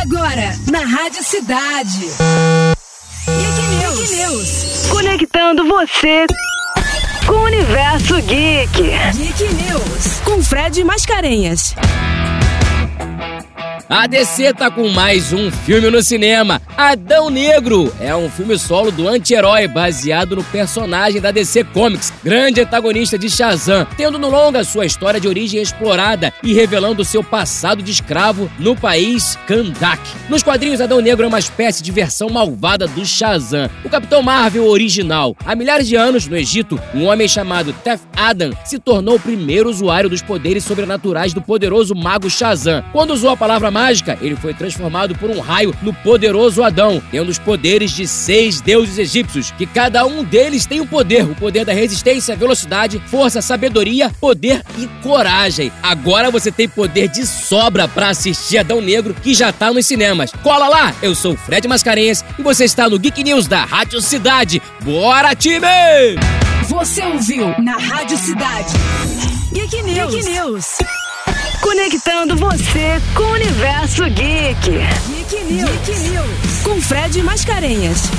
Agora, na Rádio Cidade. Geek News. Geek News. Conectando você com o universo geek. Geek News. Com Fred Mascarenhas. A DC tá com mais um filme no cinema. Adão Negro é um filme solo do anti-herói baseado no personagem da DC Comics, grande antagonista de Shazam, tendo no longa sua história de origem explorada e revelando seu passado de escravo no país Kandak. Nos quadrinhos, Adão Negro é uma espécie de versão malvada do Shazam, o Capitão Marvel original. Há milhares de anos, no Egito, um homem chamado Tef Adam se tornou o primeiro usuário dos poderes sobrenaturais do poderoso mago Shazam. Quando usou a palavra mágica, ele foi transformado por um raio no poderoso Adão, tendo os poderes de seis deuses egípcios, que cada um deles tem um poder: o poder da resistência, velocidade, força, sabedoria, poder e coragem. Agora você tem poder de sobra para assistir Adão Negro, que já tá nos cinemas. Cola lá! Eu sou o Fred Mascarenhas e você está no Geek News da Rádio Cidade. Bora, time! Você ouviu na Rádio Cidade. Geek News. Geek News. Conectando você com o universo geek. Geek News. Geek News. Com Fred Mascarenhas.